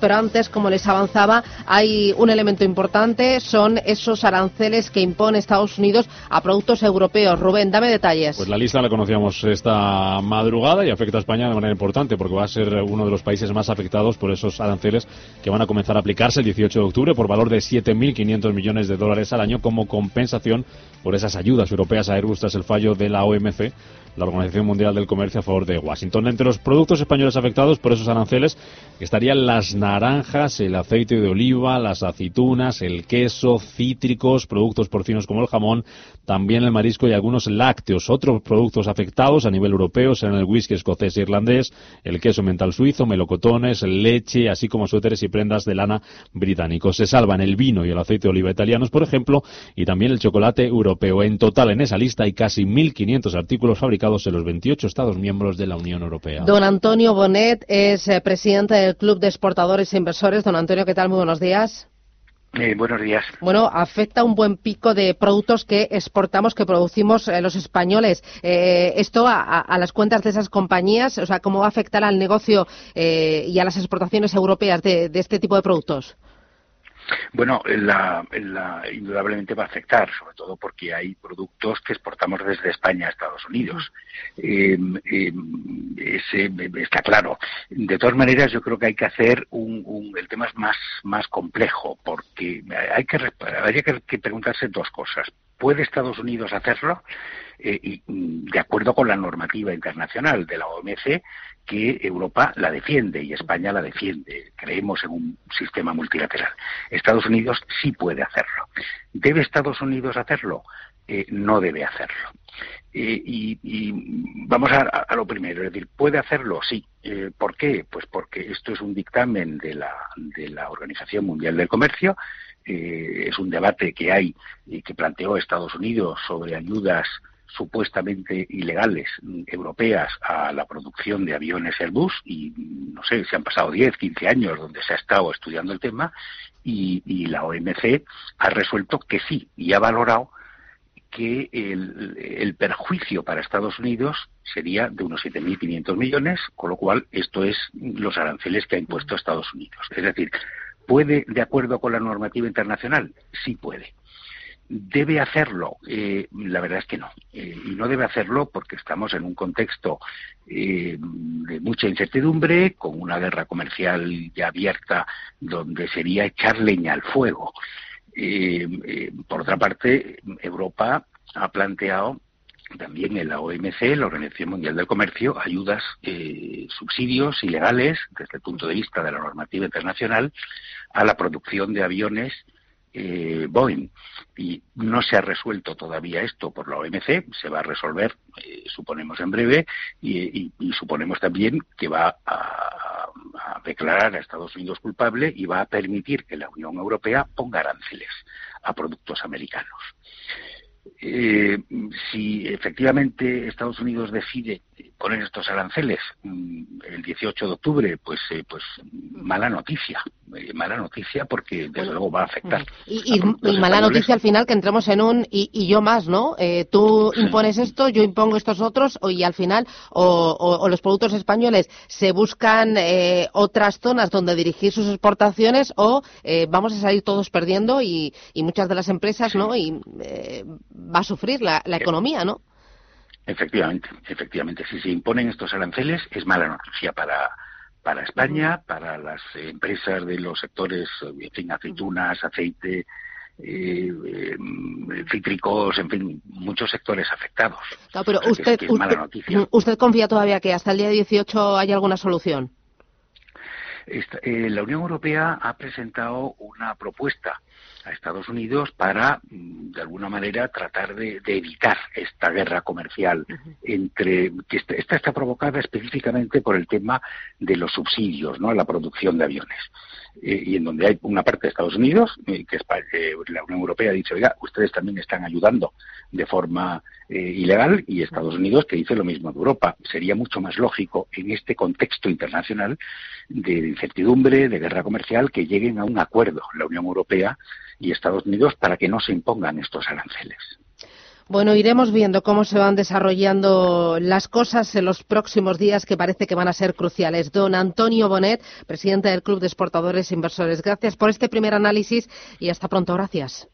Pero antes, como les avanzaba, hay un elemento importante, son esos aranceles que impone Estados Unidos a productos europeos. Rubén, dame detalles. Pues la lista la conocíamos esta madrugada y afecta a España de manera importante porque va a ser uno de los países más afectados por esos aranceles que van a comenzar a aplicarse el 18 de octubre por valor de 7.500 millones de dólares al año como compensación por esas ayudas europeas a Airbus tras el fallo de la OMC la Organización Mundial del Comercio a favor de Washington. Entre los productos españoles afectados por esos aranceles estarían las naranjas, el aceite de oliva, las aceitunas, el queso, cítricos, productos porcinos como el jamón, también el marisco y algunos lácteos. Otros productos afectados a nivel europeo serán el whisky escocés e irlandés, el queso mental suizo, melocotones, leche, así como suéteres y prendas de lana británicos. Se salvan el vino y el aceite de oliva italianos, por ejemplo, y también el chocolate europeo. En total, en esa lista hay casi 1.500 artículos fabricados en los 28 Estados miembros de la Unión Europea. Don Antonio Bonet es eh, presidente Club de Exportadores e Inversores. Don Antonio, ¿qué tal? Muy buenos días. Eh, buenos días. Bueno, afecta un buen pico de productos que exportamos, que producimos eh, los españoles. esto a, las cuentas de esas compañías, o sea, ¿cómo va a afectar al negocio y a las exportaciones europeas de este tipo de productos? Bueno, la, indudablemente va a afectar, sobre todo porque hay productos que exportamos desde España a Estados Unidos. Em, em, ese, está claro. De todas maneras, yo creo que hay que hacer un, el tema es más, más complejo, porque hay que, habría que preguntarse dos cosas. ¿Puede Estados Unidos hacerlo? Eh, y, mm, de acuerdo con la normativa internacional de la OMC, que Europa la defiende y España la defiende. Creemos en un sistema multilateral. Estados Unidos sí puede hacerlo. ¿Debe Estados Unidos hacerlo? Eh, no debe hacerlo. Eh, y, vamos a, lo primero, es decir, ¿puede hacerlo? Sí. ¿Por qué? Pues porque esto es un dictamen de la, de la Organización Mundial del Comercio, es un debate que hay y que planteó Estados Unidos sobre ayudas supuestamente ilegales mm, europeas a la producción de aviones Airbus y no sé, se han pasado 10, 15 años donde se ha estado estudiando el tema y, la OMC ha resuelto que sí y ha valorado que el, perjuicio para Estados Unidos sería de unos 7.500 millones, con lo cual esto es los aranceles que ha impuesto Estados Unidos. Es decir, ¿puede, de acuerdo con la normativa internacional? Sí puede. ¿Debe hacerlo? Eh, la verdad es que no. Eh, y no debe hacerlo porque estamos en un contexto eh, de mucha incertidumbre, con una guerra comercial ya abierta donde sería echar leña al fuego. por otra parte, Europa ha planteado también en la OMC, la Organización Mundial del Comercio, ayudas, subsidios ilegales, desde el punto de vista de la normativa internacional, a la producción de aviones eh, Boeing. Y no se ha resuelto todavía esto por la OMC, se va a resolver, eh, suponemos, en breve, y, suponemos también que va a, declarar a Estados Unidos culpable y va a permitir que la Unión Europea ponga aranceles a productos americanos. Eh, si efectivamente Estados Unidos decide poner estos aranceles mm, el 18 de octubre, pues, eh, pues mala noticia, eh, mala noticia porque desde luego va a afectar. Y, mala noticia al final que entremos en un y, yo más, ¿no? Eh, tú impones esto, yo impongo estos otros y al final o, los productos españoles se buscan otras zonas donde dirigir sus exportaciones o vamos a salir todos perdiendo y, muchas de las empresas, ¿no? Y va a sufrir la, la economía, ¿no? Efectivamente, efectivamente. Si se imponen estos aranceles es mala noticia para, para España, para las empresas de los sectores, en fin, aceitunas, aceite, eh, em, cítricos, en fin, muchos sectores afectados. pero usted, usted, confía todavía que hasta el día 18 hay alguna solución? Eh, la Unión Europea ha presentado una propuesta a Estados Unidos para, mm, de alguna manera, tratar de, evitar esta guerra comercial entre que esta, está provocada específicamente por el tema de los subsidios, ¿no? A la producción de aviones. Eh, y en donde hay una parte de Estados Unidos, eh, que es, eh, la Unión Europea ha dicho, oiga, ustedes también están ayudando de forma ilegal, y Estados Unidos que dice lo mismo de Europa. Sería mucho más lógico en este contexto internacional de incertidumbre, de guerra comercial, que lleguen a un acuerdo la Unión Europea y Estados Unidos para que no se impongan estos aranceles. Bueno, iremos viendo cómo se van desarrollando las cosas en los próximos días que parece que van a ser cruciales. Don Antonio Bonet, presidente del Club de Exportadores e Inversores, gracias por este primer análisis y hasta pronto. Gracias.